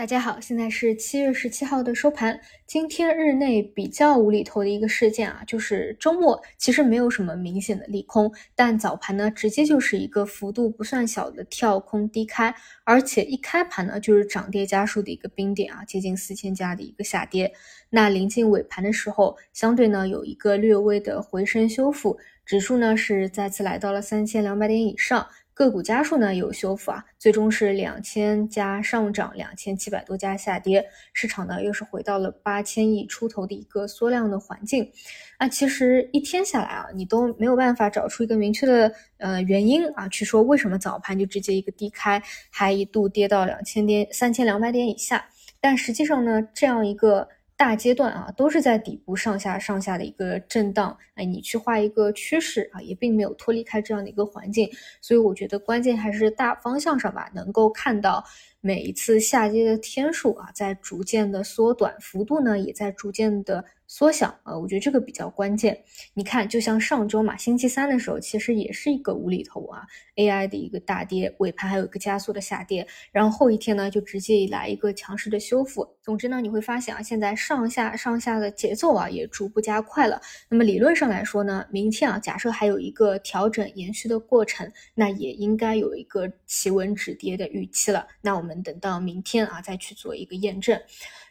大家好，现在是七月十七号的收盘。今天日内比较无厘头的一个事件啊，就是周末其实没有什么明显的利空，但早盘呢直接就是一个幅度不算小的跳空低开，而且一开盘呢就是涨跌家数的一个冰点啊，接近四千家的一个下跌。那临近尾盘的时候，相对呢有一个略微的回升修复，指数呢是再次来到了三千两百点以上。个股家数呢有修复啊，最终是两千家上涨，两千七百多家下跌，市场呢又是回到了八千亿出头的一个缩量的环境。那其实一天下来啊，你都没有办法找出一个明确的呃原因啊，去说为什么早盘就直接一个低开，还一度跌到两千点三千两百点以下。但实际上呢，这样一个。大阶段啊，都是在底部上下上下的一个震荡，哎，你去画一个趋势啊，也并没有脱离开这样的一个环境，所以我觉得关键还是大方向上吧，能够看到。每一次下跌的天数啊，在逐渐的缩短，幅度呢也在逐渐的缩小啊，我觉得这个比较关键。你看，就像上周嘛，星期三的时候，其实也是一个无厘头啊，AI 的一个大跌，尾盘还有一个加速的下跌，然后后一天呢就直接以来一个强势的修复。总之呢，你会发现啊，现在上下上下的节奏啊也逐步加快了。那么理论上来说呢，明天啊，假设还有一个调整延续的过程，那也应该有一个企稳止跌的预期了。那我们。等到明天啊，再去做一个验证。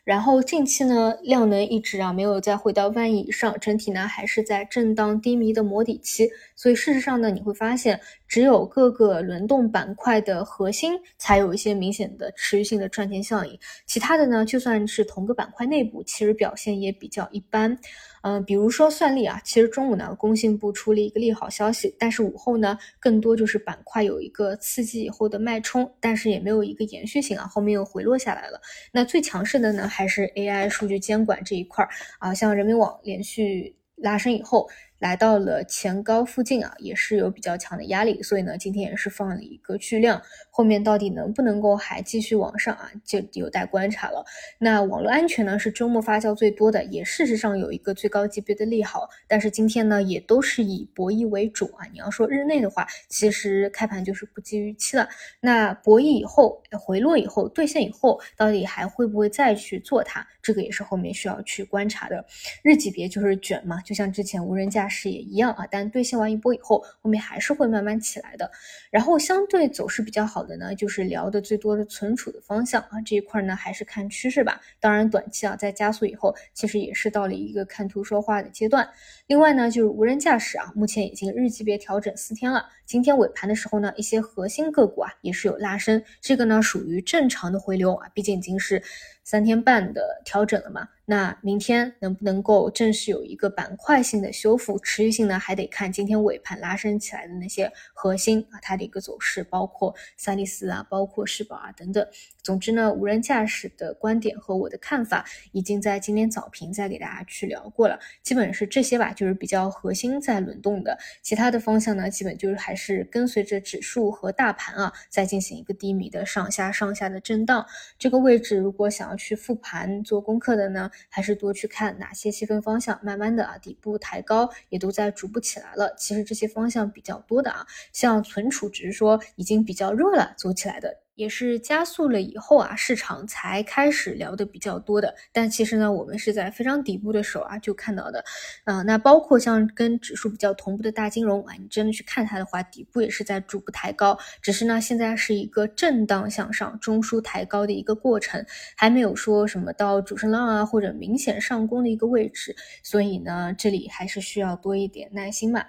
然后近期呢，量能一直啊没有在再回到万亿以上，整体呢还是在震荡低迷的磨底期。所以事实上呢，你会发现，只有各个轮动板块的核心才有一些明显的持续性的赚钱效应，其他的呢，就算是同个板块内部，其实表现也比较一般。嗯，比如说算力啊，其实中午呢，工信部出了一个利好消息，但是午后呢，更多就是板块有一个刺激以后的脉冲，但是也没有一个延续性啊，后面又回落下来了。那最强势的呢，还是 AI 数据监管这一块儿啊，像人民网连续拉升以后。来到了前高附近啊，也是有比较强的压力，所以呢，今天也是放了一个巨量，后面到底能不能够还继续往上啊，就有待观察了。那网络安全呢，是周末发酵最多的，也事实上有一个最高级别的利好，但是今天呢，也都是以博弈为主啊。你要说日内的话，其实开盘就是不及预期了。那博弈以后回落以后兑现以后，到底还会不会再去做它？这个也是后面需要去观察的。日级别就是卷嘛，就像之前无人驾是也一样啊，但兑现完一波以后，后面还是会慢慢起来的。然后相对走势比较好的呢，就是聊的最多的存储的方向啊，这一块呢还是看趋势吧。当然短期啊，在加速以后，其实也是到了一个看图说话的阶段。另外呢，就是无人驾驶啊，目前已经日级别调整四天了。今天尾盘的时候呢，一些核心个股啊也是有拉升，这个呢属于正常的回流啊，毕竟已经是三天半的调整了嘛。那明天能不能够正式有一个板块性的修复，持续性呢？还得看今天尾盘拉升起来的那些核心啊，它的一个走势，包括赛力斯啊，包括世宝啊等等。总之呢，无人驾驶的观点和我的看法已经在今天早评再给大家去聊过了，基本是这些吧，就是比较核心在轮动的。其他的方向呢，基本就是还是跟随着指数和大盘啊，在进行一个低迷的上下上下的震荡。这个位置如果想要去复盘做功课的呢？还是多去看哪些细分方向，慢慢的啊，底部抬高也都在逐步起来了。其实这些方向比较多的啊，像存储只是说已经比较热了，走起来的。也是加速了以后啊，市场才开始聊的比较多的。但其实呢，我们是在非常底部的时候啊就看到的。啊，那包括像跟指数比较同步的大金融啊，你真的去看它的话，底部也是在逐步抬高。只是呢，现在是一个震荡向上、中枢抬高的一个过程，还没有说什么到主升浪啊或者明显上攻的一个位置。所以呢，这里还是需要多一点耐心嘛。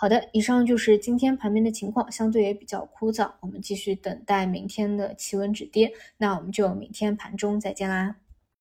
好的，以上就是今天盘面的情况，相对也比较枯燥，我们继续等待明天的气温止跌，那我们就明天盘中再见啦。